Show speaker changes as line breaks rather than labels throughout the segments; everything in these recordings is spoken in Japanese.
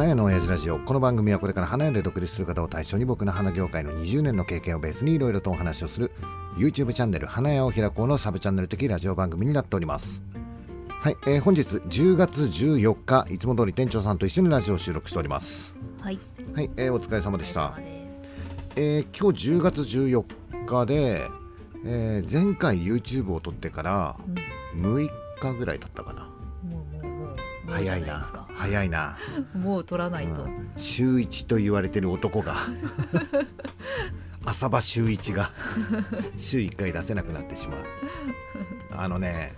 花屋の親父ラジオ。この番組はこれから花屋で独立する方を対象に僕の花業界の20年の経験をベースにいろいろとお話をする YouTube チャンネル花屋を開こうのサブチャンネル的ラジオ番組になっております。はい、えー本日10月14日いつも通り店長さんと一緒にラジオを収録しております。
はい。
はい、えーお疲れ様でした。えー今日10月14日で、えー前回 YouTube を撮ってから6日ぐらい経ったかな早いな。早いな、
もう取らないと。
うん。週一と言われてる男が。朝場週一が。週1回出せなくなってしまう。あのね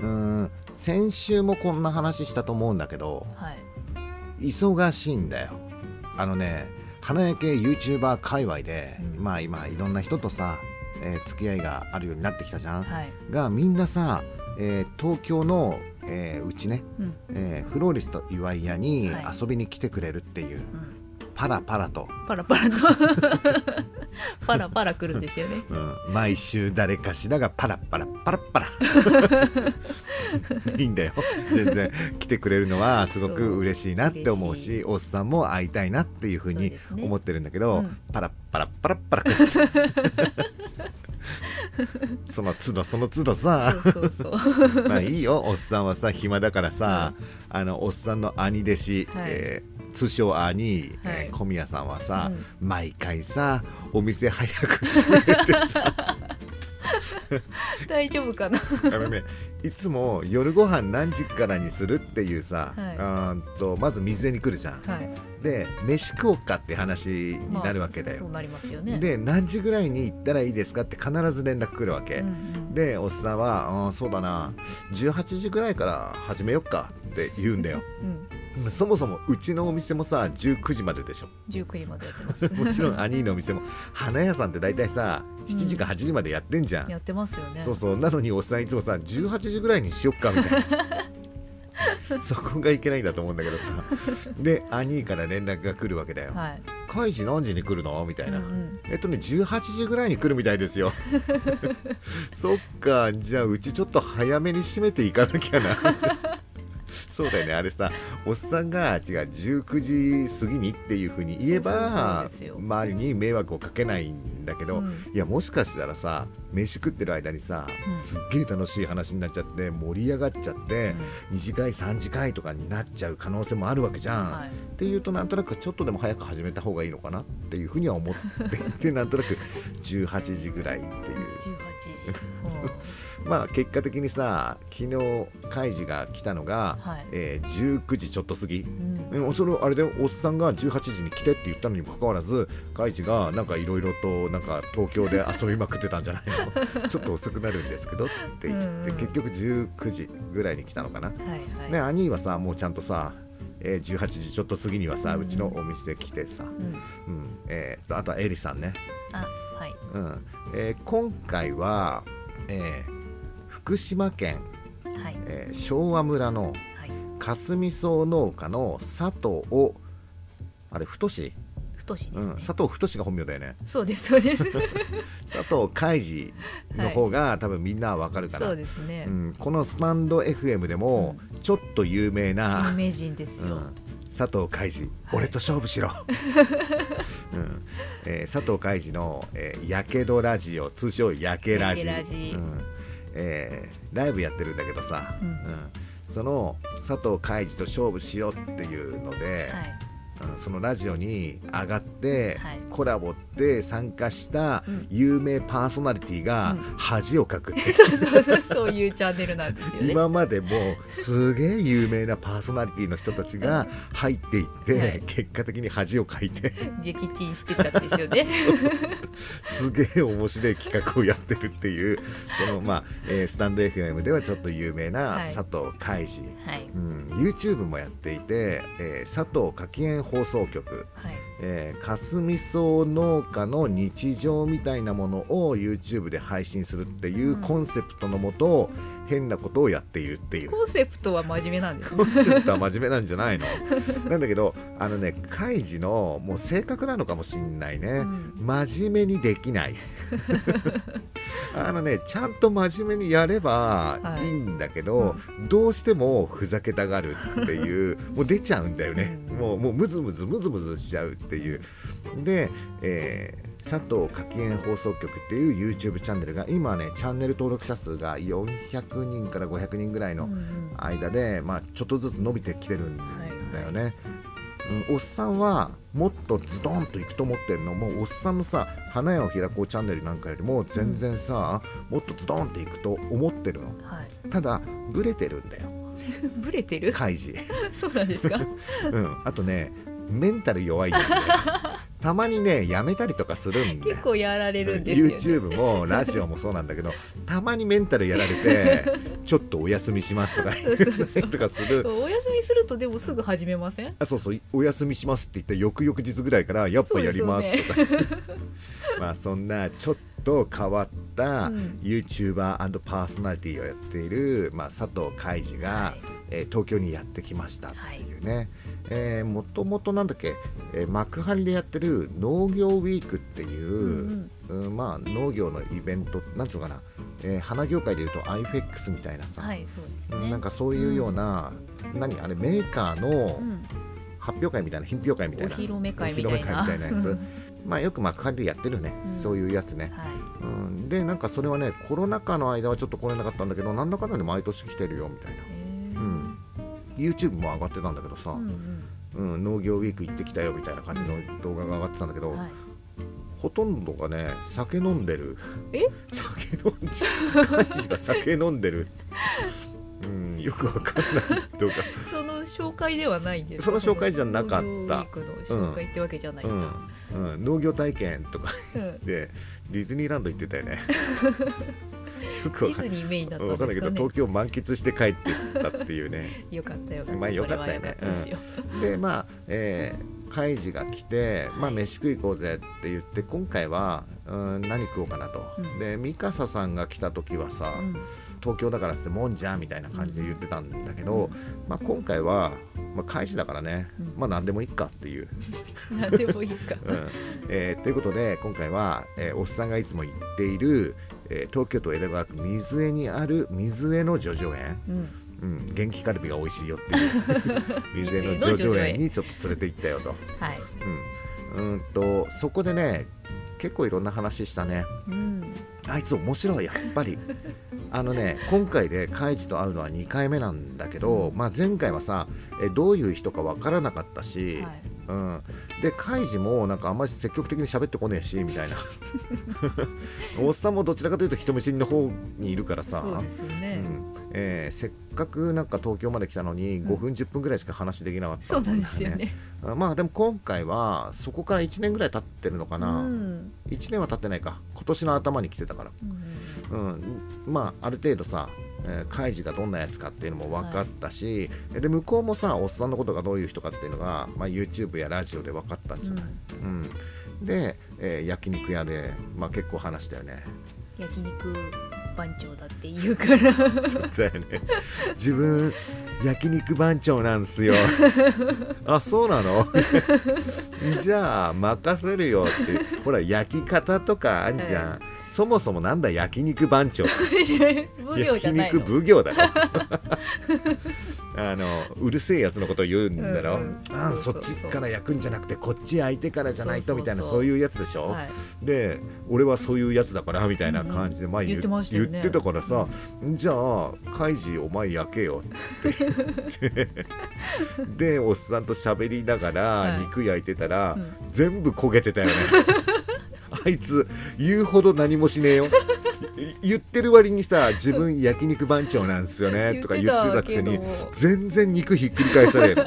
うーん先週もこんな話したと思うんだけど
はい。
忙しいんだよ。あのね花焼け YouTuber 界隈で、
うん。
まあ今いろんな人とさ、えー付き合いがあるようになってきたじゃん、
はい。
がみんなさ、えー東京の、えーうちね、
うん。
えーフローリスト岩井屋に
はい。
遊びに来てくれるっていう、
うん。
パラパラと、
パラパラと。パラパラ来るんですよね。
うん。毎週誰かしらがパラパラパラパラ。いいんだよ。全然来てくれるのはすごく嬉しいなって思うし
嬉
おっさんも会いたいなっていうふうに思ってるんだけど、
うん。
パラパラパラパラ来る その都度その都度さ。まあいいよおっさんはさ暇だからさ、あのおっさんの兄弟子、
はい。
えー通称兄、
はい。
えー小宮さんはさ、
うん。
毎回さお店早く閉めてさ
大丈夫かな？
あのねいつも夜ご飯何時からにするっていうさ、
はい
とまず水に来るじゃん、
はい。
で飯食おうかって話になるわけだよ。で何時ぐらいに行ったらいいですかって必ず連絡来るわけ、
うんうん、
でおっさんは「あーそうだな18時ぐらいから始めよっか」って言うんだよ
うん。
そもそもうちのお店もさ19時まででしょ。
19時までやってます。
もちろん兄のお店も。花屋さんって大体さ7時か8時までやってんじゃん、
やってますよね。
そうそう。なのにおっさんいつもさ18時ぐらいにしよっかみたいな。そこがいけないんだと思うんだけどさ。で兄から連絡が来るわけだよ。
はい。
「開示何時に来るの?」みたいな、
うんうん。
えっとね18時ぐらいに来るみたいですよ。そっか。じゃあうちちょっと早めに閉めていかなきゃなそうだよねあれさおっさんが違う19時過ぎにっていうふうに言えば周りに迷惑をかけないんだけど、
うん
いやもしかしたらさ飯食ってる間にさ、
うん
すっげえ楽しい話になっちゃって盛り上がっちゃって、2次会3次会とかになっちゃう可能性もあるわけじゃん。
はい。
っていうとなんとなくちょっとでも早く始めた方がいいのかなっていうふうには思っていてなんとなく18時ぐらいっていう
18時。うん
まあ結果的にさ昨日開示が来たのが、
はい。
えー19時ちょっと過ぎ。
うん。
でもそれあれでおっさんが18時に来てって言ったのにもかかわらず開示がなんかいろいろとなんか東京で遊びまくってたんじゃないの？ちょっと遅くなるんですけどって言って
うんうん。
結局19時ぐらいに来たのかな。
はいはい。
ね兄はさもうちゃんとさ、えー18時ちょっと過ぎにはさ、
う
うんちのお店来てさ、
うん。
うんえーとあとはエリさんね、
あ、はい。
うんえー今回は、えー福島県、
はい。
えー昭和村の
はい。
霞草農家の佐藤をあれ太し、
太しですね。
うん、佐藤太しが本名だよね。
そうですそうです。
佐藤海二の方が、多分みんなわかるかな。
そうですね。
う。ん、このスタンド FM でもちょっと有名な、
有名人ですよ。
うん、佐藤海二、
はい。
俺と勝負しろ、うん。えー佐藤海二の、えーやけどラジオ通称やけラジ。
ラジ。
うん。えーライブやってるんだけどさ、
うん。
その佐藤海二と勝負しようっていうので、
はい。
うんそのラジオに上がって、
はい。
コラボで参加した
うん。
有名パーソナリティが
うん。
恥をかくって
そうそうそう。そういうチャンネルなんですよね。
今までもすげえ有名なパーソナリティの人たちが入っていって、
はい。
結果的に恥をかいて。
撃沈してたんですよね。
すげえ面白い企画をやってるっていうそのまあ、えースタンド FM ではちょっと有名な
はい。
佐藤海二、
はい。
うん、YouTube もやっていて、えー佐藤柿園放送局、
はい。
えー、かすみ草農家の日常みたいなものを YouTube で配信するっていうコンセプトのもと、変なことをやっているっていう。
コンセプトは真面目なんです
コ
ね
ンセプトは真面目なんじゃないの？なんだけどあのねカイジのもう性格なのかもしんないね、
うん。
真面目にできない。あのねちゃんと真面目にやれば
はい。
いいんだけど、どうしてもふざけたがるっていう もう出ちゃうんだよね、
うん
もうもうムズムズムズムズしちゃうっていう。で、えー佐藤柿園放送局っていう YouTube チャンネルが今ねチャンネル登録者数が400人から500人ぐらいの
うんうん。
間で、まあ、ちょっとずつ伸びてきてるんだよね。うんおっさんはもっとズドンといくと思ってるの。もうおっさんのさ「花屋を開こうチャンネル」なんかよりも全然さ、もっとズドンっていくと思ってるの。
はい。
ただブレてるんだよ。
ブレてる？
カイジ、
そうなんですか？
うん、あとねメンタル弱いんだよねたまにねやめたりとかするんだよ
結構やられるんですよ、ね、
YouTube もラジオもそうなんだけどたまにメンタルやられて ちょっとお休みしますとかとかする。
お休みするとでもすぐ始めません？
あそうそう。お休みしますって言って翌々日ぐらいからやっぱやりますとか。まあそんなちょっと変わった
うん。
YouTuber& パーソナリティをやっている、まあ、佐藤海二が、
はい。
えー東京にやってきましたっていうね、えーもともとなんだっけ、えー幕張でやってる農業ウィークっていう、うんまあ農業のイベントなんつうのかな、えー花業界でいうと iFX みたいなさ、
はいそうです
うん
ね。
なんかそういうような、何あれメーカーの
うん。
発表会みたいな品評会みたいな。
お披露目会みたいな。
やつ。
う ん
まあよく幕張でやってるね、
うん。
そういうやつね、
はい。
うん、でなんかそれはねコロナ禍の間はちょっと来れなかったんだけどなんだかんだで毎年来てるよみたいな、うん。YouTube も上がってたんだけどさ、
うんうん。
うん。農業ウィーク行ってきたよみたいな感じの動画が上がってたんだけど、
はい。
ほとんどがね酒飲んでる。
え？
酒飲んじゃうカイジが酒飲んでるうん。よくわかんない動画
その紹介ではないんです
その紹介じゃなかった。
農業ってわけじゃないんだ、
うん。うん、農業体験とか
うん。
でディズニーランド行ってたよね。よく
デ
わかんない。
ィズニーメインだった
わかんないけど
んですかね
東京満喫して帰ってたっていうね。
よかったよかった。
まあよかったよね。
それはよかったですよ、
でまあえー、カイジが来て、まあ、飯食い行こうぜって言って今回は、うん、何食おうかなと、
うん。
でミカサさんが来た時はさ、
うん
東京だからってもんじゃんみたいな感じで言ってたんだけど、まあ、今回は、まあ、カイジだからね、
うん。
まあ何でもいいかっていう。
何でもいいか、
うん。えーということで今回は、えーおっさんがいつも行っている、えー東京都江戸川区水江にある水江の叙々苑、
うん、
うん、元気カルビが美味しいよっていう。水江の叙々苑にちょっと連れて行ったよと、
はい、
うん、うんとそこでね結構いろんな話したね。
うん、
あいつ面白いやっぱり。あのね今回でカイジと会うのは2回目なんだけど、まあ、前回はさえどういう人か分からなかったし、
はい。
うん、でカイジもなんかあんまり積極的に喋ってこねえしみたいな。おっさんもどちらかというと人見知りの方にいるからさ。
そう
ん。えーせっかくなんか東京まで来たのに
ん。
5分10分ぐらいしか話できなかった。
そうなんですよね。
あまあでも今回はそこから1年ぐらい経ってるのかな、
うん。
1年は経ってないか。今年の頭に来てたから。
うん。
うん、まあある程度さ、えー、カイジがどんなやつかっていうのも分かったし、で向こうもさおっさんのことがどういう人かっていうのが、まあ、YouTube やラジオで分かったんじゃない、うん。で、えー焼肉屋で、まあ、結構話したよね。
焼肉番長だって言うから。
だよね。自分焼肉番長なんすよ。あそうなの？じゃあ任せるよって。ほら焼き方とかあんじゃん、そもそもなんだ焼肉番長。
奉行じゃない
焼
の
肉奉行だろ あのうるせえやつのことを言うんだろ、
うんうん。
あ
そ
っちから焼くんじゃなくてこっち相手からじゃないとみたいなそういうやつでしょ、
はい。
で俺はそういうやつだからみたいな感じで前
言ってたよね。
言ってたからさ、じゃあカイジお前焼けよって。でおっさんと喋りながら
はい。
肉焼いてたら、
うん。
全部焦げてたよねあいつ言うほど何もしねえよ。い 言ってる割にさ自分焼肉番長なんですよね。とか言ってたくせに全然肉ひっくり返される。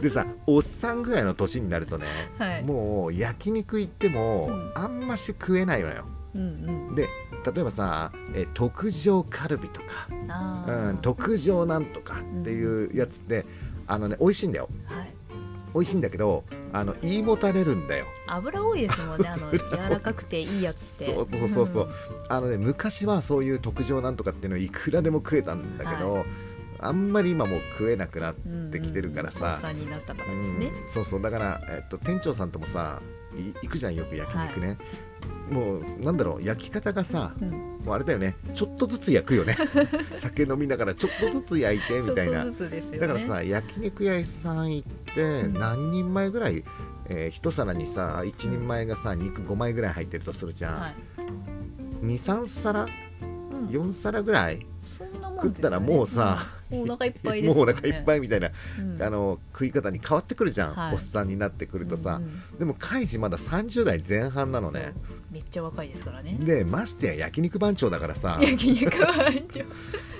でさおっさんぐらいの年になるとね、
はい。
もう焼肉行っても、
うん。
あんまし食えないのよ。
うんうん。
で例えばさえ特上カルビとか、
あ
うん、
ー
特上なんとかっていうやつって、あのね美味しいんだよ。
はい
美味しいんだけどあの胃もたれるんだよ。
油多いですもんねあの 柔らかくていいやつって。
そうそうそうそう。あのね昔はそういう特上なんとかっていうのいくらでも食えたんだけど、あんまり今もう食えなくなっ
うん
てきてるからさ。
うんおっさんになったからですね、
うんそうそう。だから、えっと、店長さんともさい行くじゃんよく焼肉ね、もうなんだろう焼き方がさ
うん。
もうあれだよねちょっとずつ焼くよね。酒飲みながらちょっとずつ焼いてみたいな。
ね。
だからさ焼肉屋さん行って
うん。
何人前ぐらい、えー一皿にさ1人前がさ肉5枚ぐらい入ってるとするじゃん、
はい。
23皿？
うん。
4皿ぐらい食ったらもうさ、
うん。もうお腹いっぱいですよね。
もうお腹いっぱいみたいな、
うん。
あの食い方に変わってくるじゃん、
はい。
おっさんになってくるとさ、
うんうん。
でもカイジまだ30代前半なのね、
めっちゃ若いですからね。
でましてや焼肉番長だからさ。
焼肉は一応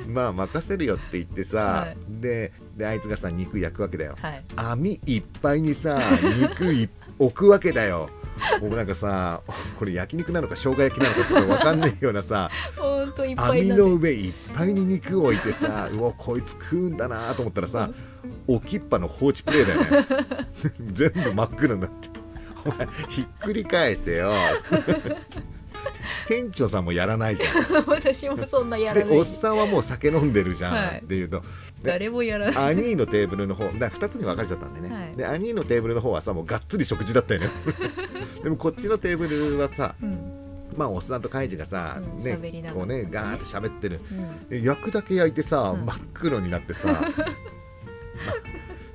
まあ任せるよって言ってさ、
はい。
でであいつがさ肉焼くわけだよ。
はい。
網いっぱいにさ肉い 置くわけだよ 僕なんかさこれ焼肉なのか生姜焼きなのかちょっと分かんないようなさ
ほんといっぱい
網の上いっぱいに肉を置いてさ うわこいつ食うんだなと思ったらさ置きっぱの放置プレイだよね。全部真っ黒になって。お前ひっくり返せよ 店長さんもやらないじゃん。
私もそんなやらない。
でおっさんはもう酒飲んでるじゃん、
はい。
っていうと
誰もやらない。
アニーのテーブルの方だ2つに分かれちゃったんでね、
はい。
でアニーのテーブルの方はさもうがっつり食事だったよね。でもこっちのテーブルはさ
うん。
まあおっさんとカイジがさ、
うん
ねこうねガーって喋ってる。
うん。
で焼くだけ焼いてさ、
うん。
真っ黒になってさ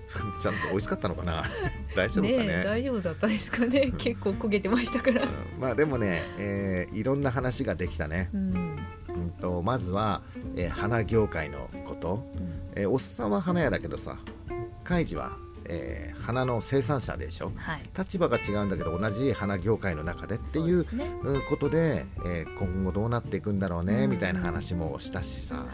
ちゃんと美味しかったのかな？大丈夫かね？
大丈夫だったですかね？結構焦げてましたから。
うん。まあでもね、えーいろんな話ができたね、
うん。
うん、とまずは、えー花業界のこと、
うん。
えーおっさんは花屋だけどさカイジは、えー花の生産者でしょ。
はい。
立場が違うんだけど同じ花業界の中でっていう
ね。
うんことで、えー今後どうなっていくんだろうね、
うん。
みたいな話もしたしさ、
はい。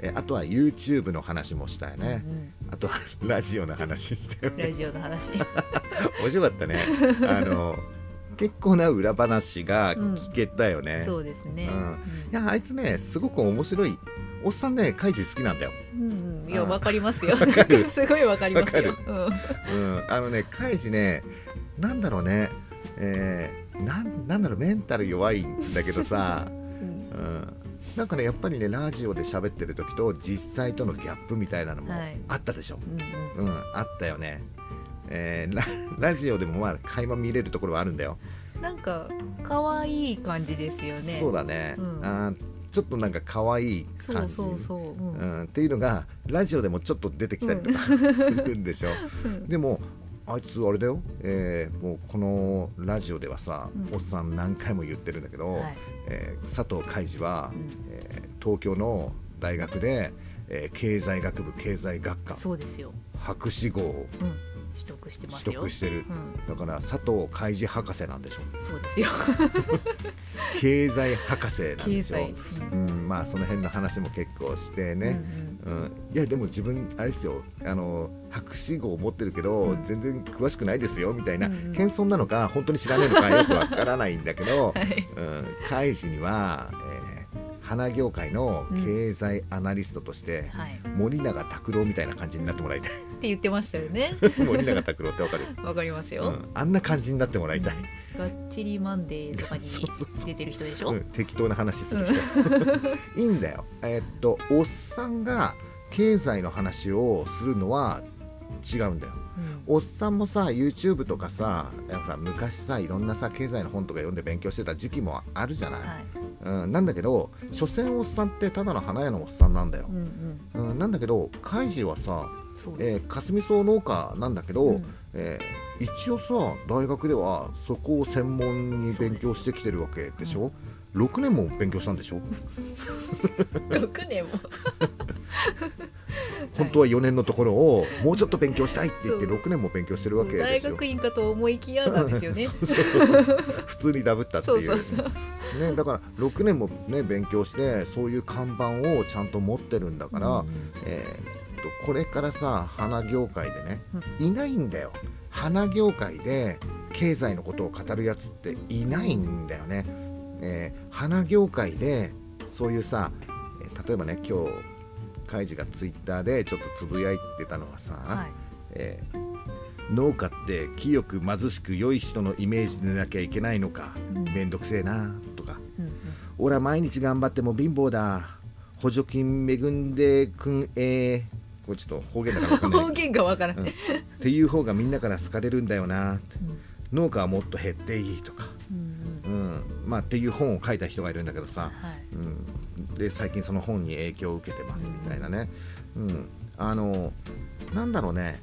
えーあとは YouTube の話もしたよね、
うん
あとはラジオの話したよね
ラジオの話。
面白かったね。あの結構な裏話が聞けたよね、
そうですね。
うん。いやあいつねすごく面白いおっさんねカイジ好きなんだよ、
うんうん。いや
うん。
わかりますよ。すごいわかりますよ。うん。
うん、あのねカイジねなんだろうね。えーなんなんだろうメンタル弱いんだけどさ。
う ん
うん。なんかねやっぱりねラジオで喋ってる時と実際とのギャップみたいなのも
はい。
あったでしょ、
うんうん。
うんあったよね、えーララジオでもまあ垣間見れるところはあるんだよ、
なんか可愛い感じですよね。
そうだね、
うん。
あーちょっとなんか可愛い感じ。っていうのがラジオでもちょっと出てきたりとかするんでしょ、
うん。
でもあいつあれだよ、えーもうこのラジオではさ、
うん。
おっさん何回も言ってるんだけど、
はい。
えー佐藤海二は、
うん。
えー東京の大学で、えー経済学部経済学科。
そうですよ、
博士号を
うん、取得してます
取
よ
得してる。
うん、
だから佐藤海二博士なんでしょ
そうですよ。
経済博士なん
経
でしょ
済、
うん、まあその辺の話も結構して
うん
ね、うん。いやでも自分あれですよ。あの博士号を持ってるけど、
うん。
全然詳しくないですよみたいな、
うんうん。
謙遜なのか本当に知らないのかよくわからないんだけど
うん、はい。
うん、開示には、えー花業界の経済アナリストとして、
はい、っ
森永卓郎みたいな感じになってもらいたい。
て言ってましたよね。
森永卓郎ってわかる、
わかりますよ、
うん、あんな感じになってもらいたい、
がっちりマンデーとかに 出てる人でしょ？
うん、適当な話する人、いいんだよ。えーっとおっさんが経済の話をするのは違うんだよ。
うん。
おっさんもさ YouTube とかさやっぱ昔さいろんなさ経済の本とか読んで勉強してた時期もあるじゃない、
はい。
うん、なんだけど所詮おっさんってただの花屋のおっさんなんだよ。
うんう、ん。
うん、なんだけどカイジはさ、えー、霞草農家なんだけど、
うん。
えー一応さ大学ではそこを専門に勉強してきてるわけでしょ？6年も勉強したんでしょ
？6年も
本当は4年のところをもうちょっと勉強したいって言って
そう。
6年も勉強してるわけで
大
すよ。
学院かと思いきやなんですよね。
そうそうそう普通にダブったっていう。ね、だから6年も、ね、勉強してそういう看板をちゃんと持ってるんだから、
うんうん
えーっとこれからさ花業界でね、いないんだよ。花業界で経済のことを語るやつっていないんだよね、えー花業界でそういうさ、えー例えばね今日カイジがツイッターでちょっとつぶやいてたのはさ、
はい。
えー農家って清く貧しく良い人のイメージでなきゃいけないのか、
うん。
めんどくせえなとか。
うんうん。
俺は毎日頑張っても貧乏だ。補助金恵んでくんえー、これちょっと方言だから分かんない。
方言から
うん。
ない、
っていう方がみんなから好かれるんだよな。
うん。
農家はもっと減っていいとか、
うん
うん、まあっていう本を書いた人がいるんだけどさ、
はい。
うん、で最近その本に影響を受けてますみたいなね、うん、あのなんだろうね。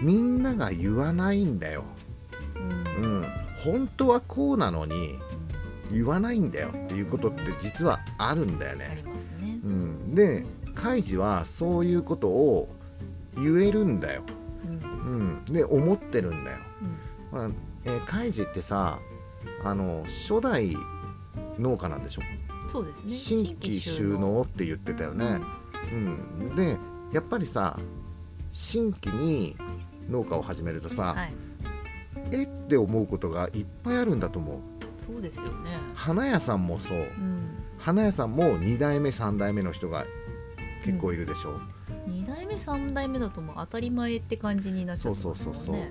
みんなが言わないんだよ、
うん。
うん、本当はこうなのに言わないんだよっていうことって実はあるんだよ
あり
ね、
ますね。
う。ん、でカイジはそういうことを言えるんだよ、
うん。
うん、で思ってるんだよ、
うん。
まあえーカイジってさあの初代農家なんでしょ？
そうですね。
新規収納って言ってたよね、うん、でやっぱりさ新規に農家を始めるとさ、
はい。
えって思うことがいっぱいあるんだと思う
そうですよね。
花屋さんもそう
うん。
花屋さんも2代目3代目の人が結構いるでしょ、
二代目三代目だともう当たり前って感じになっちゃってますもんね。
そうそうそ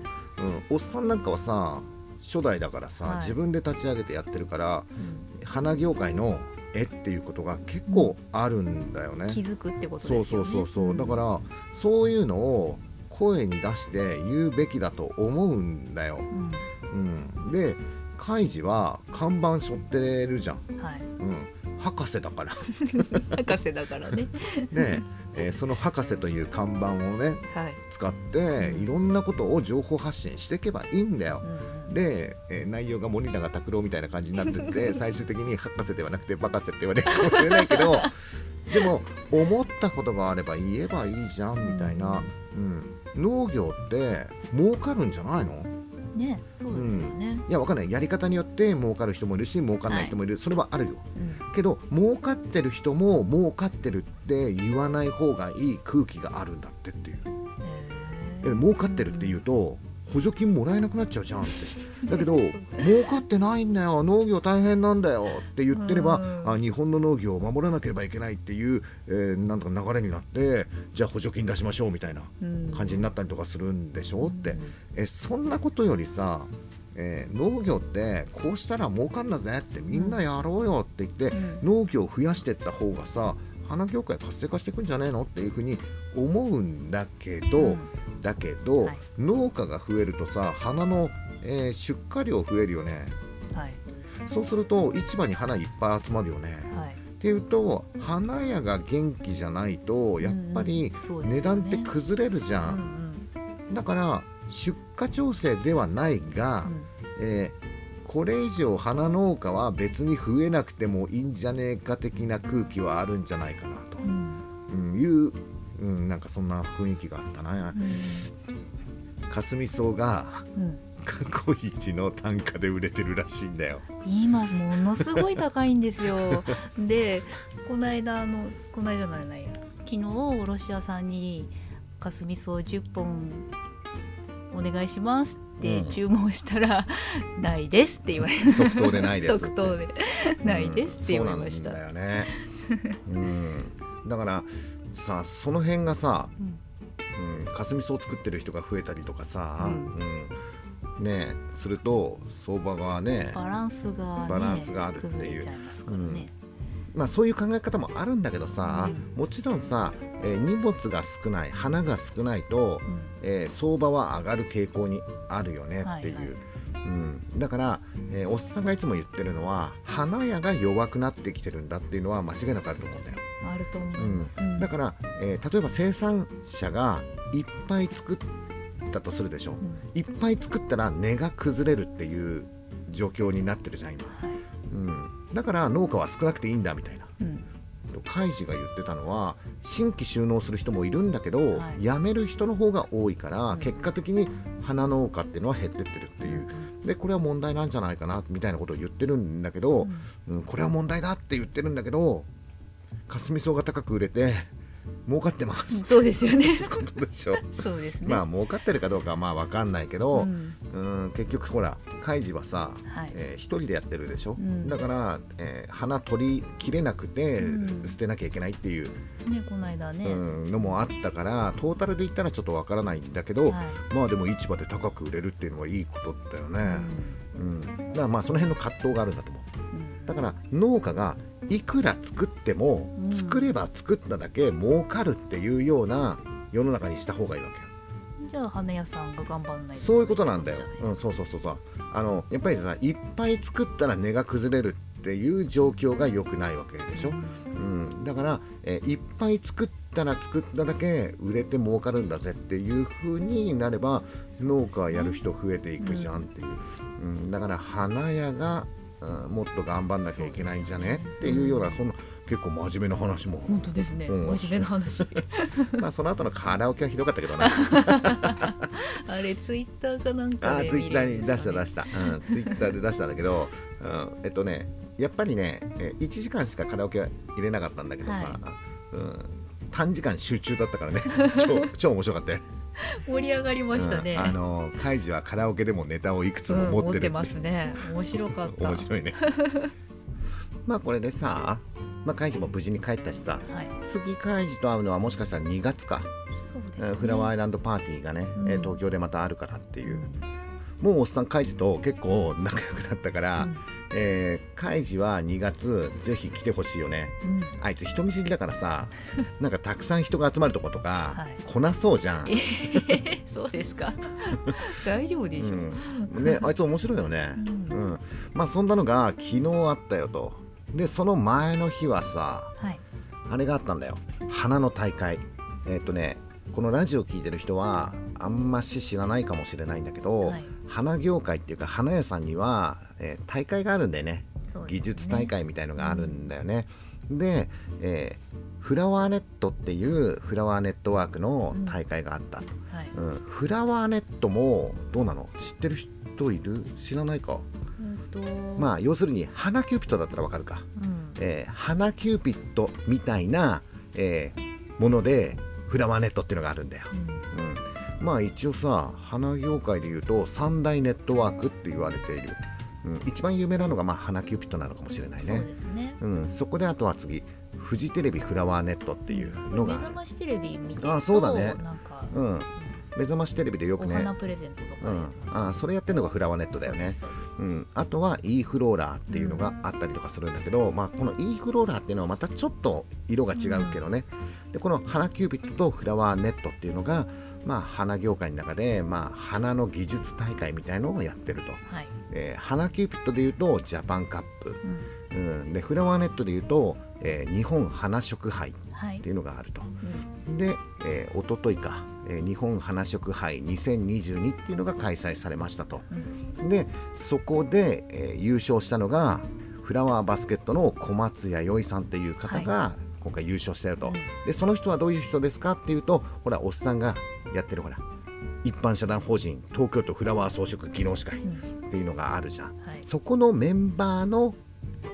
ううん、おっさんなんかはさ初代だからさ、
はい。
自分で立ち上げてやってるから
うん。
花業界の絵っていうことが結構あるんだよね、
気づくってこと
そう
ですよね。
そうそうそうだからそういうのを声に出して言うべきだと思うんだよ、
うん、
うん、でカイジは看板背負ってるじゃん、
うん、はい。
うん、博士だから。
博士だからね。
ね、え。ーその博士という看板をね
はい。
使って
うん。
いろんなことを情報発信していけばいいんだよ。
う、ん
で、えー内容が森永卓郎みたいな感じになってて 最終的に博士ではなくてバカせって言われるかもしれないけどでも思ったことがあれば言えばいいじゃんみたいな、うん、農業って儲かるんじゃないの？
ね、そうですよね。
いやわかんない。やり方によって儲かる人もいるし儲かんない人もいる、それはあるよ。
うん、
けど儲かってる人も儲かってるって言わない方がいい空気があるんだってっていう。儲かってるって言うと補助金もらえなくなっちゃうじゃんって。だけど儲かってないんだよ。農業大変なんだよって言ってれば
うん。
あ日本の農業を守らなければいけないっていう、えーなんとか流れになってじゃあ補助金出しましょうみたいな
うん。
感じになったりとかするんでしょって。
うん。
えそんなことよりさ、えー農業ってこうしたら儲かんだぜってみんなやろうよって言って、
うん。
農業を増やしていった方がさ花業界活性化していくんじゃねえのっていうふうに思うんだけど、
うん
だけど、
はい。
農家が増えるとさ花の、えー出荷量増えるよね。
はい。
そうすると市場に花いっぱい集まるよね、
はい。
っていうと花屋が元気じゃないとやっぱり値段って崩れるじゃん、
うん。
だから出荷調整ではないが、
うん。
えーこれ以上花農家は別に増えなくてもいいんじゃねえか的な空気はあるんじゃないかなと。
う、ん。
うんいう、うん、なんかそんな雰囲気があったな。
うん。
霞草が
うん。
過去一の単価で売れてるらしいんだよ。
今ものすごい高いんですよ。でこの間あのこの間じゃないや。昨日卸屋さんに「かすみ草10本お願いします」って
うん。
注文したら「ないです」って言われる
即答でないです
即答で「ないです」って言われました、
うんそうなんだよね、うん、だからさその辺がさ、
うん。
うん、霞草を作ってる人が増えたりとかさ、
うん。
うん。ねすると相場がね
バランスが、ね、
バランスがあるっていう。
ま
あそういう考え方もあるんだけどさ、
うん。
もちろんさ、えー荷物が少ない花が少ないと、
うん。
えー相場は上がる傾向にあるよねっていう、うん、だから、えーおっさんがいつも言ってるのは花屋が弱くなってきてるんだっていうのは間違いなくあると思うんだよ、
あると思い
うん
ます、うん。
だから、えー例えば生産者がいっぱい作ったとするでしょ
う。ん。
いっぱい作ったら値が崩れるっていう状況になってるじゃん今、
はい。
うん、だから農家は少なくていいんだみたいな。
うん。
カイジが言ってたのは新規収納する人もいるんだけど、
はい。
辞める人の方が多いから、
うん。
結果的に花農家っていうのは減ってってるっていう。でこれは問題なんじゃないかなみたいなことを言ってるんだけど、うんこれは問題だって言ってるんだけど霞草が高く売れて儲かってます。
そうですよね。
ことでしょ。
そうですね。
まあ儲かってるかどうかはまあ分かんないけど、
うん。
うん、結局ほらカイジはさ、
はい。
えー一人でやってるでしょ、
うん。
だから、えー花取りきれなくて
うん。
捨てなきゃいけないっていう、
ねこの間ね、
うん、のもあったからトータルで言ったらちょっと分からないんだけど、
はい。
まあでも市場で高く売れるっていうのはいいことだよ
う
ね、
ん。
うん。だからまあその辺の葛藤があるんだと思う。
うん。
だから農家がいくら作っても
うん。
作れば作っただけ儲かるっていうような世の中にした方がいいわけよ。
じゃあ花屋さんが頑張らないと
そういうことなんだよ。うん、そうそうそうそう。あのやっぱりさいっぱい作ったら値が崩れるっていう状況が良くないわけでしょ、うん、だから、えーいっぱい作ったら作っただけ売れて儲かるんだぜっていう風になれば農家やる人増えていくじゃんっていう、うん。だから花屋が、うんもっと頑張んなきゃいけないんじゃね？
ね
っていうようなそんな結構真面目な話も、
本当ですね、
うん。
真面目な話。
まあその後のカラオケはひどかったけどな。
あれツイッターかなんかで
あツイッターに出した出
し
した、うん、ツイッターで出したんだけど、うん、えっとねやっぱりねえ1時間しかカラオケは入れなかったんだけどさ、
は
うん、短時間集中だったからね。超超面白かったよ、
盛り上がりましたね、
うん。あのカイジはカラオケでもネタをいくつも
うん
持ってる。って,、
ますね。面白かった。
面白いね。まあこれでさ、まあ、カイジも無事に帰ったしさ
はい。
次カイジと会うのはもしかしたら2月か、
そうです、ね、
えーフラワーアイランドパーティーがね、
うん。
えー東京でまたあるからっていう。もうおっさんカイジと結構仲良くなったから、えー、カイジは2月ぜひ来てほしいよね。
うん。うん
あいつ人見知りだからさ なんかたくさん人が集まるとことか、
はい。
来なそうじゃん、
えそうですか。大丈夫でしょう、
うん、ねあいつ面白いよね、
う
うんん。まあそんなのが昨日あったよと。でその前の日はさ
はい。
あれがあったんだよ。花の大会。えーっとねこのラジオ聞いてる人はあんまし知らないかもしれないんだけど、
はい。
花業界っていうか花屋さんには、えー大会があるんだよね。
そうですね。
技術大会みたいのがあるんだよね。で、えーフラワーネットっていうフラワーネットワークの大会があった、
はい。
うん。フラワーネットもどうなの？知ってる人いる？知らないか？
えっと。
まあ要するに花キューピットだったらわかるか、
うん。
えー花キューピットみたいな、えーものでフラワーネットっていうのがあるんだよ、
うん。
うん、まあ一応さ花業界でいうと三大ネットワークって言われている、うん、一番有名なのがまあ花キューピットなのかもしれない
そう
ね
ですね。
うん、そこであとは次フジテレビフラワーネットっていうのが。
目覚ましテレビ見て
あそうだね。
なんか、
うん。目覚ましテレビでよく
お
ね
花プレゼントとか
うん。あそれやってるのがフラワーネットだよね。
そうですそ
うん、あとは e フローラーっていうのがあったりとかするんだけど、まあ、この e フローラーっていうのはまたちょっと色が違うけどね、でこの花キューピットとフラワーネットっていうのが、まあ、花業界の中で、まあ、花の技術大会みたいのをやってると、
はい、
えー花キューピットでいうとジャパンカップ、
うん。
うん、でフラワーネットでいうと、えー日本花食杯っ
はい。
ていうのがあると。
うん。
で、えー、一昨日か、えー日本花食杯2022っていうのが開催されましたと。
うん。
でそこで、えー優勝したのがフラワーバスケットの小松弥生さんっていう方が今回優勝したよと、
うん。
でその人はどういう人ですかっていうとほらおっさんがやってるほら一般社団法人東京都フラワー装飾技能士会
うん
っていうのがあるじゃん。
はい。
そこのメンバーの、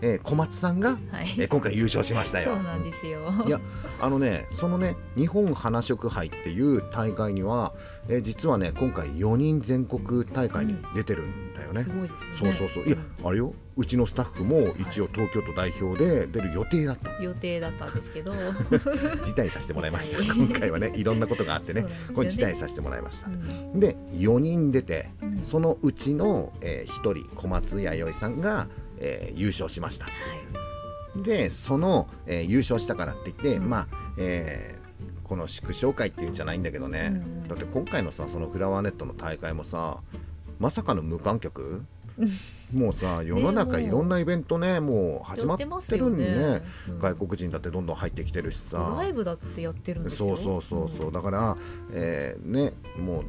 えー小松さんが、
はい。
えー今回優勝しましたよ。
そうなんですよ。
いやあのねそのね日本花食杯っていう大会には、えー実はね今回4人全国大会に出てるんだよね、
すごいです
そうそうそう。いやあれよ。うちのスタッフも一応東京都代表で出る予定だった、
予定だったんですけど、
辞退させてもらいました。
はい。
今回はねいろんなことがあってね
ね。
これ辞退させてもらいました。
う、ん。
で4人出て
うん。
そのうちの、え1人小松弥生さんが、えー優勝しました。
はい。
でその、えー優勝したからって言って、
うん。
まあ、えーこの祝勝会っていうんじゃないんだけどね、
うん
だって今回のさそのフラワーネットの大会もさまさかの無観客？もうさ世の中いろんなイベントねもう始まってるんでね。
ねうん。
外国人だってどんどん入ってきてるしさ。
ライブだってやってるんですよ。
そうそうそう。そう、だから、えーねもう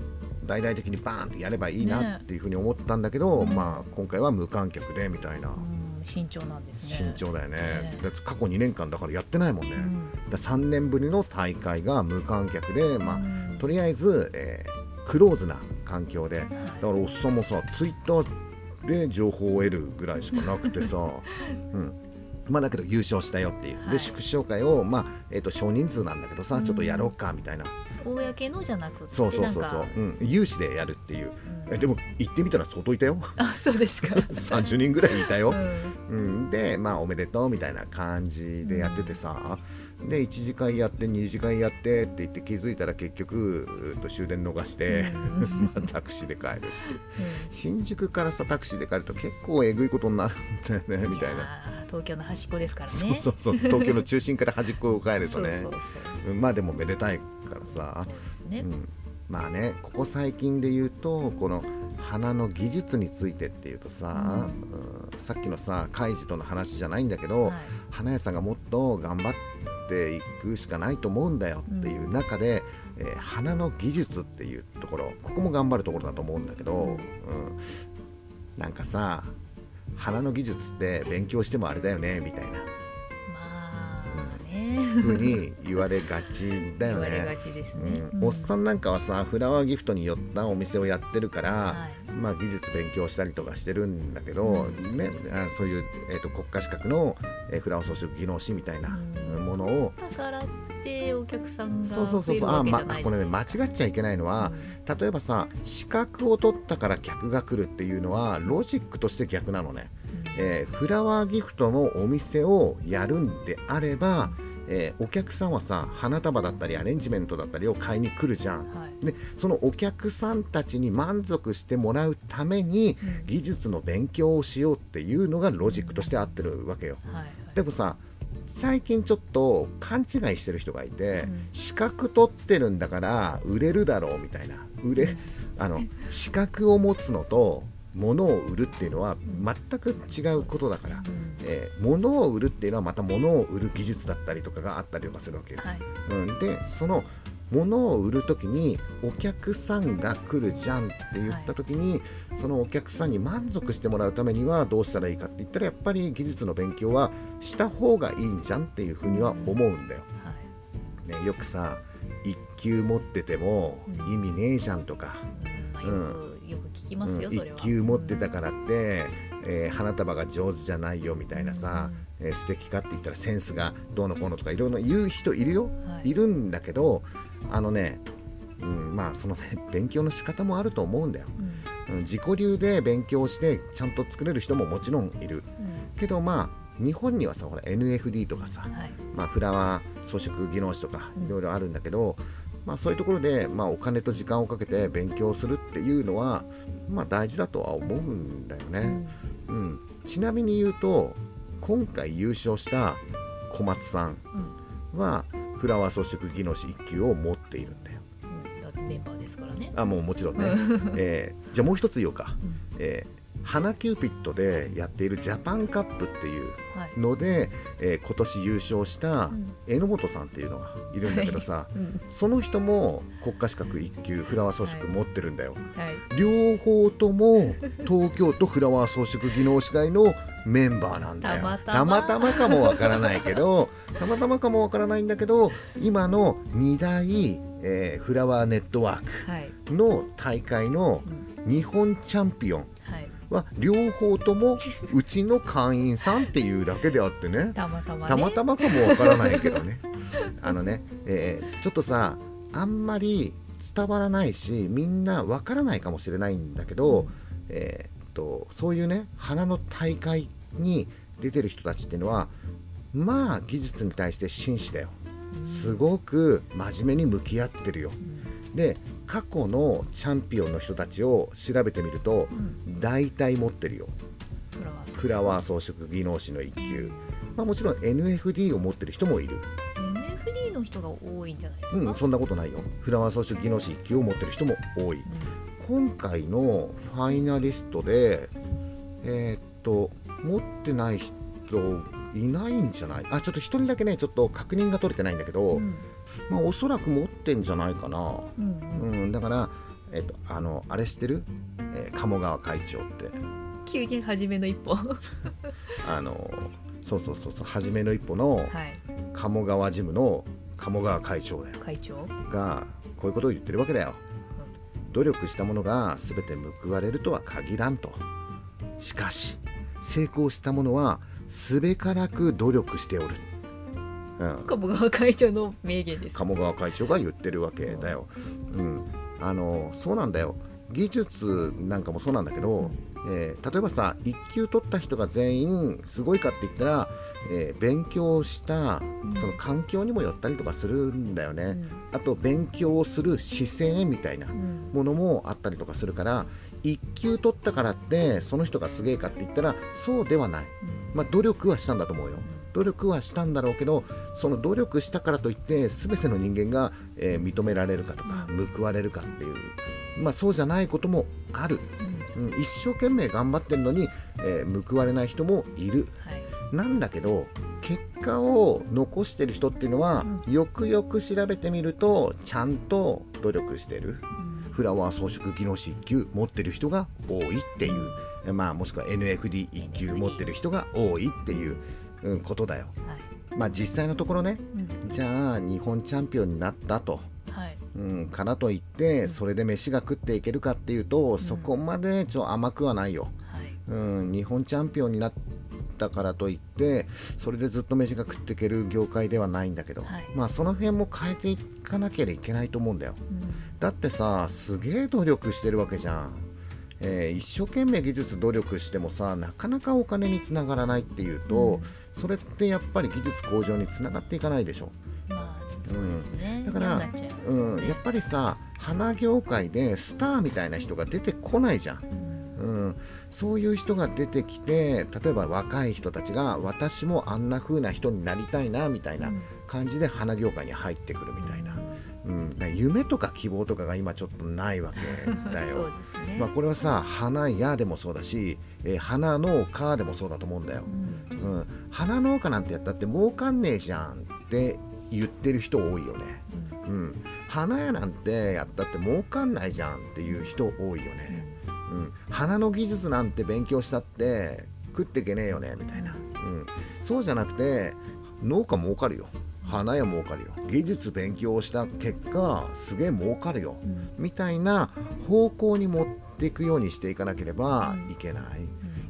大々的にバーンってやればいいな
ね
っていうふうに思ったんだけど、
うん。
まあ今回は無観客でみたいな、
うん慎重なんですね。
慎重だよね。
ね
過去2年間だからやってないもんね、
うん。
だ3年ぶりの大会が無観客で、まあ
うん。
とりあえず、えークローズな環境で。だ
はい。
からおっさんもさツイッターで情報を得るぐらいしかなくてさ、うん、まあだけど優勝したよっていう、
はい。
で祝勝会をまあ、えー、と少人数なんだけどさ、
うん。
ちょっとやろうかみたいな。
公のじゃなくて
そうそうそうそう。うん、有志でやるっていう。
うん。
えでも行ってみたら相当いたよ。
あそうですか。
30人ぐらいいたよ、
うん。
うん、でまあおめでとうみたいな感じでやっててさ、で1次会やって2次会やってって言って気づいたら結局と終電逃して、
うん。
まあタクシーで帰る新宿からさタクシーで帰ると結構えぐいことになるんだよねみたいな。
東京の端っこですからね。
そうそうそう。東京の中心から端っこを帰るとね。まあでもめでたいからさ。
そうですね、
うん、まあねここ最近で言うとこの花の技術についてっていうとさ、うん。さっきのさカイジとの話じゃないんだけど、
はい。
花屋さんがもっと頑張っていくしかないと思うんだよっていう中で、えー花の技術っていうところここも頑張るところだと思うんだけど、
うん。
うん。なんかさ花の技術って勉強してもあれだよねみたいな
まあね、
風に言われがちだよね。おっさんなんかはさフラワーギフトに寄ったお店をやってるから、
はい。
まあ、技術勉強したりとかしてるんだけど、
う
ね、あそういう、えー、と国家資格の、えーフラワー装飾技能士みたいな
うん。
ものを、
だからってお客さんが
そうそうそうそう。あ、まこれね間違っちゃいけないのは、例えばさ資格を取ったから客が来るっていうのはロジックとして逆なのね、えーフラワーギフトのお店をやるんであれば、えーお客さんはさ花束だったりアレンジメントだったりを買いに来るじゃん。
うんはい。
でそのお客さんたちに満足してもらうために
うん。
技術の勉強をしようっていうのがロジックとして合ってるわけよ。
はいはい。
でもさ最近ちょっと勘違いしてる人がいて、
うん。
資格取ってるんだから売れるだろうみたいな。売れあの資格を持つのと物を売るっていうのは全く違うことだから、
うん
えー物を売るっていうのはまた物を売る技術だったりとかがあったりとかするわけよ。
はい。
うん、でその物を売る時にお客さんが来るじゃんって言った時に、そのお客さんに満足してもらうためにはどうしたらいいかって言ったらやっぱり技術の勉強はした方がいいんじゃんっていうふうには思うんだよ。
はい。
ね、よくさ1級持ってても意味ねえじゃんとか、
うん。まあ、よく、聞きますよ、
うん。
それは。
1級持ってたからって、えー花束が上手じゃないよみたいなさ、えー素敵かって言ったらセンスがどうのこうのとかいろいろ言う人いるよ。
はい。
いるんだけどあのね、うん、まあそのね 勉強の仕方もあると思うんだよ、
うん。
うん、自己流で勉強してちゃんと作れる人ももちろんいる。けどまあ日本にはさほら NFD とかさ、
うんはい。
まあ、フラワー装飾技能士とか
うん。
いろいろあるんだけど、まあ、そういうところで、まあ、お金と時間をかけて勉強するっていうのは、まあ、大事だとは思うんだよね、うん。ちなみに言うと今回優勝した小松さんはフラワー装飾技能士1級を持っているんだよ。
うん。だってメンバーですからね。
あもうもちろんね、えーじゃあもう一つ言おうか、
うん。
えー花キューピットでやっているジャパンカップっていう
はい。
ので、えー今年優勝した
うん。
榎本さんっていうのがいるんだけどさ、
うん。
その人も国家資格1級フラワー装飾持ってるんだよ、
はい。
両方とも 東京都フラワー装飾技能士会のメンバーなんだよ。
たまたま。
かもわからないけど たまたまかもわからないんだけど今の2大、えーフラワーネットワー
はい。
クの大会の
うん。
日本チャンピオン
はい
は両方ともうちの会員さんっていうだけであってね。
たまたまね。
たまたまかもわからないけどね。あのね、えーちょっとさあんまり伝わらないしみんなわからないかもしれないんだけど、えーっとそういうね花の大会に出てる人たちっていうのはまあ技術に対して真摯だよ。すごく真面目に向き合ってるよ。で過去のチャンピオンの人たちを調べてみると
うん。
大体持ってるよ。
フラワー
装飾。技能士の1級、まあ、もちろん NFD を持ってる人もいる。
NFD の人が多いんじゃないですか、
うんそんなことないよ。フラワー装飾技能士1級を持ってる人も多い。今回のファイナリストでえーっと持ってない人いないんじゃない？あちょっと1人だけねちょっと確認が取れてないんだけど、
うん
まあおそらく持ってんじゃないかな。
うんうん。
うんだからえっとあのあれ知ってる、えー鴨川会長って。
急に初めの一歩。は
あのそうそうそうそう初めの一歩の
い。
鴨川ジムの鴨川会長だよ。
会長？
がこういうことを言ってるわけだよ。努力したものが全て報われるとは限らんと。しかし成功したものはすべからく努力しておる、うん、
鴨川会長の名言です。
鴨川会長が言ってるわけだよ、うん、あのそうなんだよ。技術なんかもそうなんだけど、えー例えばさ1級取った人が全員すごいかって言ったら、えー勉強したその環境にもよったりとかするんだよね、
うん。
あと勉強をする姿勢みたいな
うん。
ものもあったりとかするから1級取ったからってその人がすげえかって言ったらそうではない、まあ、努力はしたんだと思うよ努力はしたんだろうけどその努力したからといって全ての人間が、えー認められるかとか報われるかっていう、まあ、そうじゃないこともある、
うん。
うん、一生懸命頑張ってるのに、えー報われない人もいる。
はい。
なんだけど結果を残してる人っていうのは、よくよく調べてみるとちゃんと努力してる。
うん。
フラワー装飾技能士1級持ってる人が多いっていう、まあ、もしくは NFD1 級持ってる人が多いっていう、うん、ことだよ。
はい。
まあ実際のところね
うん。
じゃあ日本チャンピオンになったと、
はい。
うん、からといってそれで飯が食っていけるかっていうと、そこまでちょ甘くはないよ。
はい。
うん、日本チャンピオンになったからといってそれでずっと飯が食っていける業界ではないんだけど、
はい。
まあその辺も変えていかなきゃいけないと思うんだよ。
うん。
だってさすげえ努力してるわけじゃん、えー一生懸命技術努力してもさなかなかお金につながらないっていうと、
うん
それってやっぱり技術向上につながっていかないでしょ、
まあそうですね。
だから
嫌になっちゃいます
うん、やっぱりさ花業界でスターみたいな人が出てこないじゃん。
うん。
うん、そういう人が出てきて例えば若い人たちが私もあんな風な人になりたいなみたいな
うん。
感じで花業界に入ってくるみたいな、うん、夢とか希望とかが今ちょっとないわけだよ。
ね。
まあ、これはさ花屋でもそうだし、えー花農家でもそうだと思うんだよ。
うん。
うん、花農家なんてやったって儲かんねえじゃんって言ってる人多いよね。
うん。
うん、花屋なんてやったって儲かんないじゃんっていう人多いよね。うん、花の技術なんて勉強したって食ってけねえよねみたいな、うん、そうじゃなくて農家儲かるよ花屋儲かるよ。技術勉強した結果すげえ儲かるよ。
うん。
みたいな方向に持っていくようにしていかなければいけない、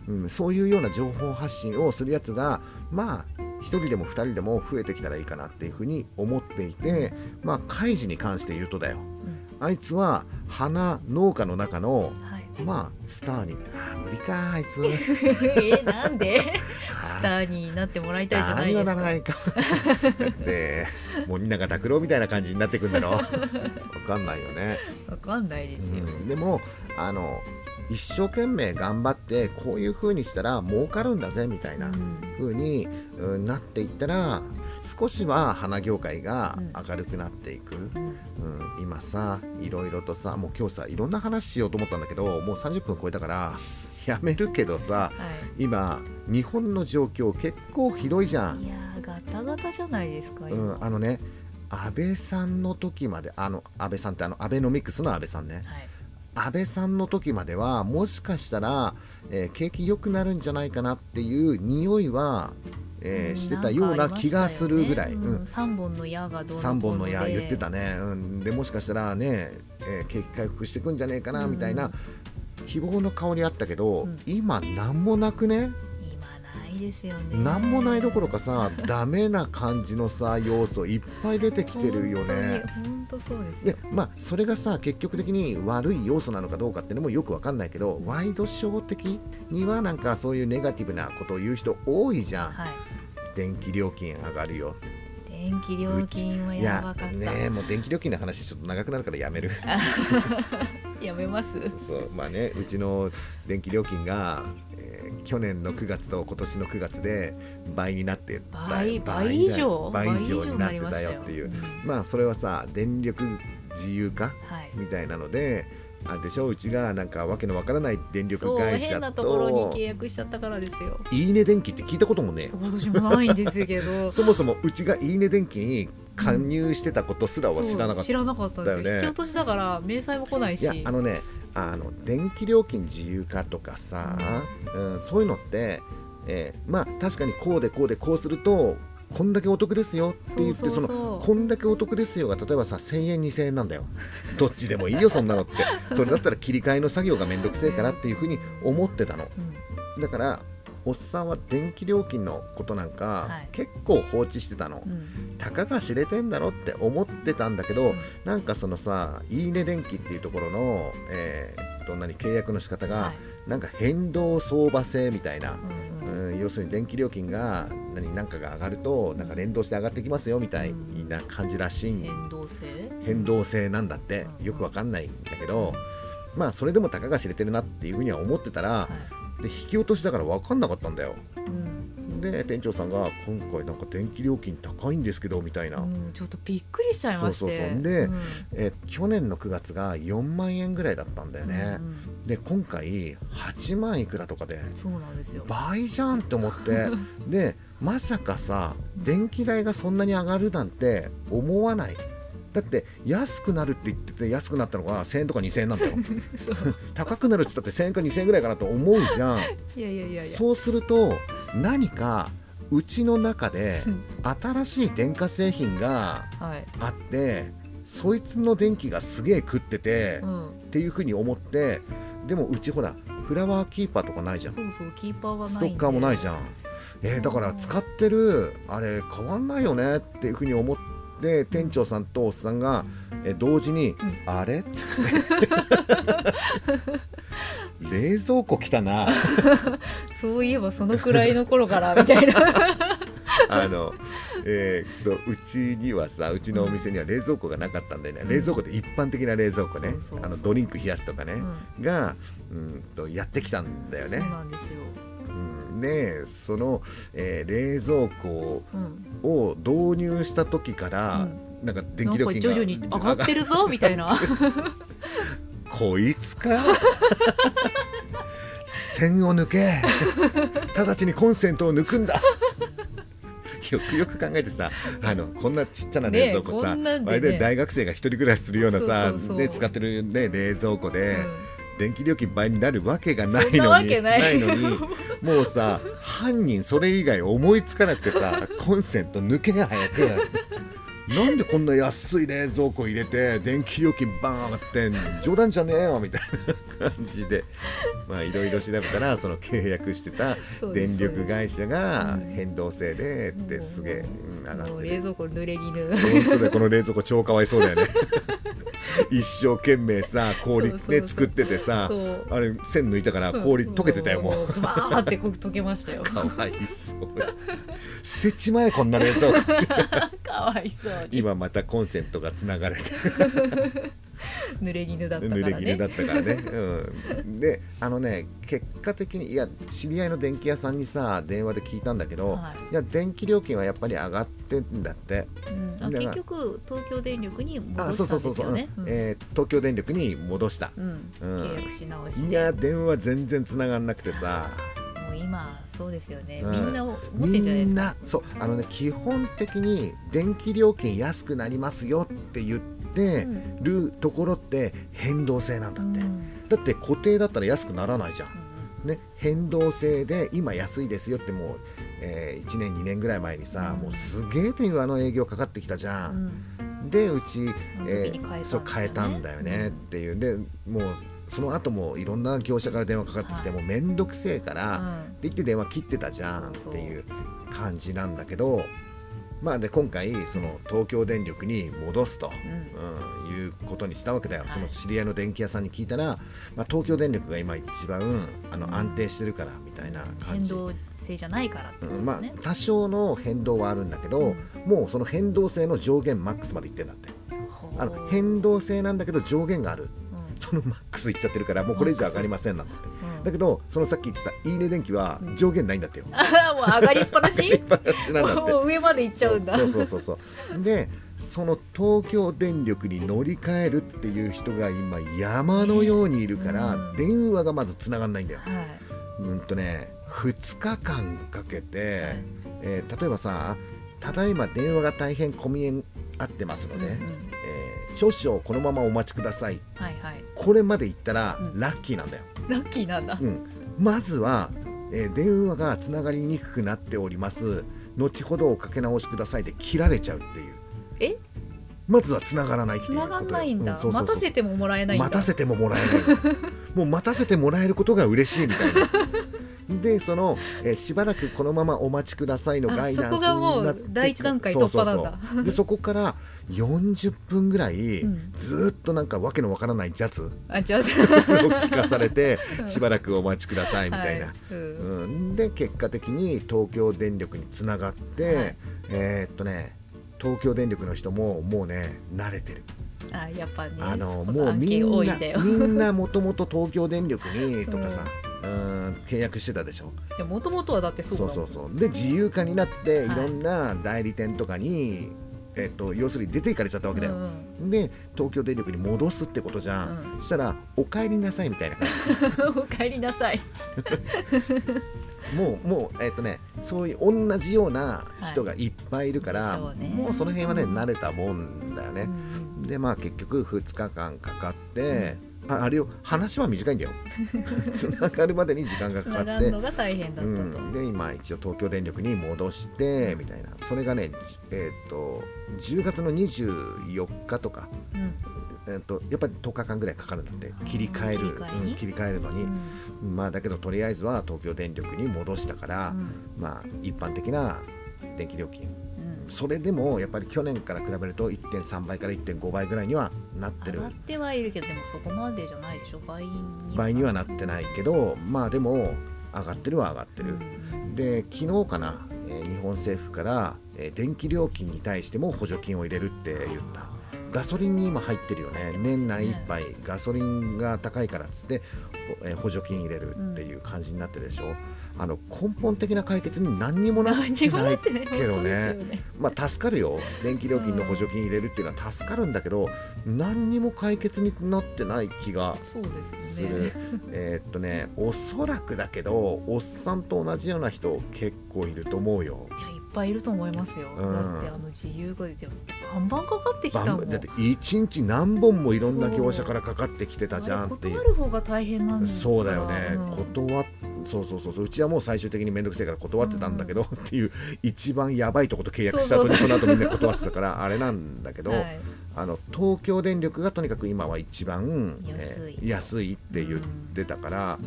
うん、そういうような情報発信をするやつがまあ1人でも2人でも増えてきたらいいかなっていうふうに思っていてまあ開示に関して言うとだよ。
うん。
あいつは花農家の中の
はい。
まあスターに。あー無理かあいつ
えなんで？ターになってもらいたいじゃない
スターにはなら
ですか。
ないか で森永拓郎みたいな感じになってくんだろ わかんないよね、
わかんないですよ、
うん。でもあの一生懸命頑張ってこういう風にしたら儲かるんだぜみたいな
うん。
風に、うんなっていったら少しは花業界が
うん。
明るくなっていく、
うん。
うん、今さいろいろとさもう今日さいろんな話しようと思ったんだけどもう30分超えたからやめるけどさ
は
今日本の状況結構ひどいじゃ
い、
ん。
い。やーガタガタじゃないですか、
う
今。
ん、あのね安倍さんの時まであの安倍さんってあのアベノミクスの安倍さんね。
はい。
安倍さんの時まではもしかしたら、えー景気良くなるんじゃないかなっていう匂いは、えーしてたような気がするぐらい、
うん。
うん
3本の矢がどうのこう
3本の矢
で
言ってたね、うん、でもしかしたらね、えー景気回復してくんじゃねえかなみたいな希望の香りあったけど、
うん。
今なんもなくね？
今ないですよね。
なんもないどころかさ ダメな感じのさ要素いっぱい出てきてるよね。
本当そうです
で
よ
まあそれがさ結局的に悪い要素なのかどうかっていうのもよくわかんないけどワイドショー的にはなんかそういうネガティブなことを言う人多いじゃん。
はい。
電気料金上がるよ。
電気料金はやばかった、
ねえもう電気料金の話ちょっと長くなるからやめる
やめます？
そうまあねうちの電気料金が、えー去年の9月と今年の9月で倍になってた
倍倍以上？
倍以上になってたよっていう。
うん
まあそれはさ電力自由化
はい。
みたいなのであれでしょうちがなんかわけのわからない電力会社
変なところに
と
契約しちゃったからですよ。
いいね電気って聞いたこともね。
私もないんですけど
そもそもうちがいいね電気に加入してたことすらは知らなかった。
そう知らなかったんです。よ引き落としだから明細も来ないし。
いやあのねあの電気料金自由化とかさ、うんそういうのって、えーまあ確かにこうでこうでこうするとこんだけお得ですよって言って
そ
のこんだけお得ですよが例えばさ1000円2000円なんだよ。どっちでもいいよそんなのって。それだったら切り替えの作業がめんどくせえからっていうふうに思ってたの。
うん。
だからおっさんは電気料金のことなんか、
はい。
結構放置してたの、
うん。
たかが知れてんだろって思ってたんだけど、
うん。
なんかそのさいいね電気っていうところの、えー、と何契約の仕方が、
はい
なんか変動相場制みたいな、
うん
要するに電気料金が何なんかが上がるとなんか連動して上がってきますよみたいな感じらしい。ん
変動性？
変動性なんだって。
うん。
よくわかんないんだけどまあそれでもたかが知れてるなっていうふうには思ってたら
は
で引き落としだから分かんなかったんだよ。で店長さんが今回なんか電気料金高いんですけどみたいな、
うん。ちょっとびっくりしちゃいまして。
そうそうそう。で
うん。
え去年の9月が4万円ぐらいだったんだよね。
う、ん
で今回8万いくらとかで
そうなんですよ。
倍じゃんって思って でまさかさ電気代がそんなに上がるなんて思わない。だって安くなるって言ってて安くなったのが1000円とか2000円なんだよ。高くなるって言ったって1000円か2000円ぐらいかなと思うじゃん。
いやいやいやいや。
そうすると何かうちの中で
うん。
新しい電化製品が
はい。
あってそいつの電気がすげえ食ってて、っ
うん。
ていうふうに思ってでもうちほらフラワーキーパーとかないじゃん。
そうそうキーパーはない
ストッカーもないじゃん。えーだから使ってるあれ変わんないよねっていうふうに思って店長さんとおっさんが、えー同時に「
ん。
あれ? 」冷蔵庫来たな。
そういえばそのくらいの頃からみたいな。
あの、えーっとうちにはさうちのお店には冷蔵庫がなかったんだよね、
うん。
冷蔵庫って一般的な冷蔵庫ね。あのドリンク冷やすとかね、
うん。
がうんとやってきたんだよね。
そう。なんですよ。
うんでその、えー冷蔵庫
うん。
を導入した時から、なんか電
なんか
気料金が
徐々に上がってるぞみたいな。
こいつか？線を抜け。直ちにコンセントを抜くんだ。よくよく考えてさあのこんなちっちゃな冷蔵庫さ、
ねね。
あれで大学生が一人暮らしするようなさね、使ってる、ね、冷蔵庫で、
うん。
電気料金倍になるわけがないのに。
けない
のにもうさ犯人それ以外思いつかなくてさコンセント抜けが早くなんでこんな安い冷蔵庫入れて電気料金バーン上がってん冗談じゃねえよみたいな感じで。まあいろいろ調べたらその契約してた電力会社が
うん
変動制でってすげえうん上がってる。
冷蔵庫濡れ衣。
本当だよこの冷蔵庫超かわいそうだよね 一生懸命さ氷ね作っててさあれ線抜いたから氷溶けてたよもう。
ドバーって溶けましたよ。
かわいそう。捨てちまえこんな冷蔵庫。
かわいそうに。
今またコンセントがつながれて
濡れ衣だったか
濡れ
らね
衣だったからね、うん、であのね結果的にいや知り合いの電気屋さんにさ電話で聞いたんだけど、
はい。
いや電気料金はやっぱり上がってんだって。
うん。結局東京電力に
あ
戻したんですよね。
うん。えー東京電力に戻した。
うん。
うん。
契約し直して。
いや電話全然つながんなくてさ。
もう今そうですよね。
うん。
みんな持って
み
んじゃないですか。
んなそう。あのね基本的に電気料金安くなりますよって言ってるところって変動制なんだって、
うん。
だって固定だったら安くならないじゃん、ね、変動制で今安いですよってもう、え1年2年ぐらい前にさ、
うん。
もうすげえ電話の営業かかってきたじゃ、
うん。ん
でうち、えそう変えたんだよね。っていう。でもうその後もいろんな業者から電話かかってきて、
はい。
もうめんどくせえから、
うん。
って言って電話切ってたじゃんっていう。感じなんだけどまあで今回その東京電力に戻すと、
うん。
うん、いうことにしたわけだよ、
はい。
その知り合いの電気屋さんに聞いたら、まあ、東京電力が今一番あの安定してるからみたいな感じ。
変動性じゃないからってこ
うんまあ多少の変動はあるんだけど、
うん。
もうその変動性の上限マックスまでいってんだって。あの変動性なんだけど上限がある。
うん。
そのマックスいっちゃってるからもうこれ以上上がりませんなんだって。
うん
だけどそのさっき言ってた「いいね電気」は
うん。
上限ないんだってよ、
あーもう上がりっぱなし？もう上まで行っちゃうんだ。
そうそうそうそう。でその東京電力に乗り換えるっていう人が今山のようにいるから、
うん。
電話がまずつながんないんだよ。
はい。
うんとね2日間かけて、
はい。
えー例えばさ「ただいま電話が大変混み合ってますので、
うんうん。
えー少々このままお待ちください。
はいはい」
これまで言ったら
うん。
ラッキーなんだよ。
ラッキーなんだ。
うん、まずは、えー電話がつながりにくくなっております。後ほどおかけ直しくださいで切られちゃうっていう。
え？
まずはつながらないっていう
繋
こと
がんないんだ、
うそうそうそう。
待たせてももらえない
待たせてももらえないもう待たせてもらえることが嬉しいみたいなでその、えーしばらくこのままお待ちくださいのガイダンスになって
第一段階突破なんだ。
そうそうそうでそこから40分ぐらい、
うん。
ずーっとなんかわけのわからないジャズを
あじゃあ
聞かされてしばらくお待ちくださいみたいな、
はい。うん。
うん、で結果的に東京電力につながって、
はい。
えーっとね東京電力の人ももうね慣れてる。
あやっぱね
あのもうみんなみんなもともと東京電力にとかさ、うん、契約してたでしょ？
でもともとはだってそう
そうそうそう。で自由化になってい
はい。
ろんな代理店とかに、えっと要するに出ていかれちゃったわけだよ、
うん
で東京電力に戻すってことじゃん、
うん。
そしたら「お帰りなさい」みたいな感
うん お帰りなさい。
じもうもうえっ、とねそういう同じような人がいっぱいいるから、
でしょうね。
もうその辺はね慣れたもんだよね、
うん
でまあ結局2日間かかって、ああれよ。話は短いんだよ。つながるまでに時間が
つ
かかって。
ながるのが大変だったと、
うん、で今一応東京電力に戻してみたいな。それがねえっ、と10月の24日とか、
うん。
えー、とやっぱり10日間ぐらいかかるんだって。切り替える。
切り替えに？
うん切り替えるのに、まあだけどとりあえずは東京電力に戻したから、
うん。
まあ一般的な電気料金
うん
それでもやっぱり去年から比べると1.3倍から1.5倍ぐらいにはなってる。
上がってはいるけどでもそこまでじゃないでしょ。倍に
倍にはなってないけどまあでも上がってるは上がってる、
うん
で昨日かな、えー日本政府から、えー電気料金に対しても補助金を入れるって言った。ガソリンに今入ってるよね。年内いっぱいガソリンが高いからっつって、ほえー補助金入れるっていう感じになってるでしょ、あの根本的な解決に何にもなってな
ない
けどね。
よね。
まあ助かるよ。電気料金の補助金入れるっていうのは助かるんだけど何にも解決になってない気が
そうです
す
よね。
る、えーっとねおそらくだけどおっさんと同じような人結構いると思うよ。
いやいっぱいいると思いますよ、
うん。
だってあの自由がでバンバンかかってきた
だって一日何本もいろんな業者からかかってきてたじゃんっていう。
断る方が大変なんだ
そうだよね、
うん。
断っそうそうそうそう。うちはもう最終的に面倒くせえから断ってたんだけど、っていう一番やばいとこと契約した後に
そ
の後みんな断ってたからあれなんだけど、
はい。
あの東京電力がとにかく今は一番
安い。
えー安いって言ってたから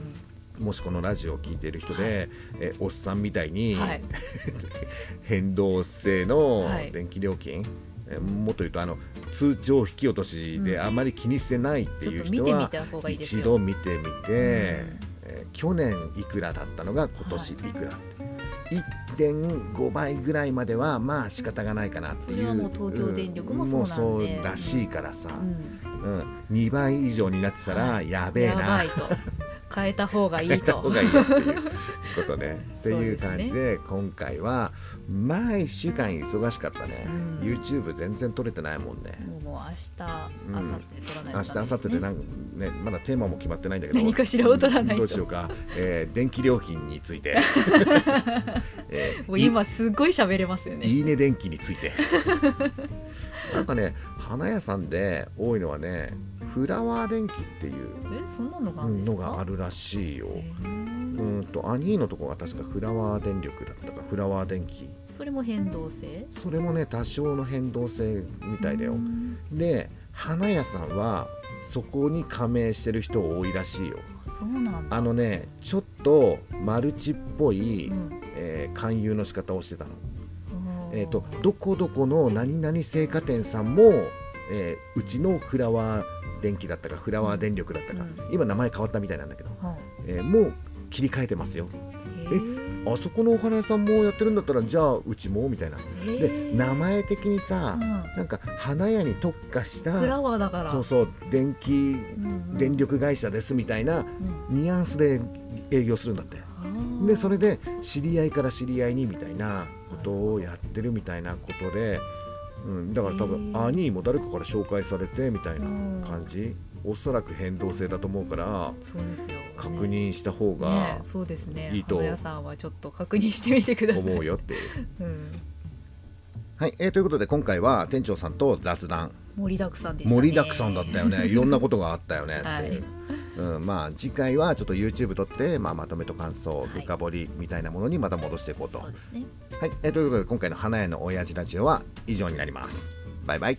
う、ん。
もしこのラジオを聞いている人で、
はい。
えおっさんみたいに、
はい。
変動制の
はい。
電気料金、えもっと言うとあの通帳引き落としで
うん。
あまり気にしてないっていう人は、一度見てみて、
ん
えー去年いくらだったのが今年いくら、1.5倍ぐらいまではまあ仕方がないかなっていう。
もう東京電力もそう
そうらしいからさ、
うん。
うん。2倍以上になってたら
はい。
やべえな、
やばいと変えた方がいいと。
変えた方がいいよっていうことね。っていう感じで今回はまあ1週間忙しかったね、
うん。
YouTube 全然撮れてないもんね。
もう明日、
うん。
明後日取らない
明日明後日でなんかねまだテーマも決まってないんだけど。
何かしらを取らないと。
どうしようか、えー電気料金について、えー
もう今すごい喋れますよね。
いいいね電気について。なんかね花屋さんで多いのはねフラワー電気っていう
のがある
らしいよ。
へ
う
ー
んとアニーのとこが確かフラワー電力だったかフラワー電気。
それも変動性？
それもね多少の変動性みたいだよ。
うん。
で花屋さんはそこに加盟してる人多いらしいよ。
あそうなんだ。
あのねちょっとマルチっぽい、
うん。
えー勧誘の仕方をしてたのえー、とどこどこの何々青果店さんも、えーうちのフラワー電気だったかフラワー電力だったか、
うん。
今名前変わったみたいなんだけど、
は
えーもう切り替えてますよ。
あへー。
あそこのお花屋さんもやってるんだったらじゃあうちもみたいな。
へ
で
ー
名前的にさ、
うん。
なんか花屋に特化した
フラワーだから。
そうそう電気
うんうん。
電力会社ですみたいな
うん。
ニュアンスで営業するんだって。でそれで知り合いから知り合いにみたいなことをやってるみたいなことで、うん、だから多分兄も誰かから紹介されてみたいな
うん。
感じ？おそらく変動性だと思うから
そうですよ
確認した方
ね
が
そうですね。
いいと
花屋さんはちょっと確認してみてください。
思うよっていう。
うん、
はい、えーということで今回は店長さんと雑談。
盛りだくさんでしたね。
盛りだくさんだったよね。いろんなことがあったよねって
はい
いう、うん、まあ次回はちょっと YouTube 撮って、まあ、まとめと感想
はい。
深掘りみたいなものにまた戻していこうと、はい
そうですね。
えーということで今回の花屋の親父ラジオは以上になります。バイバイ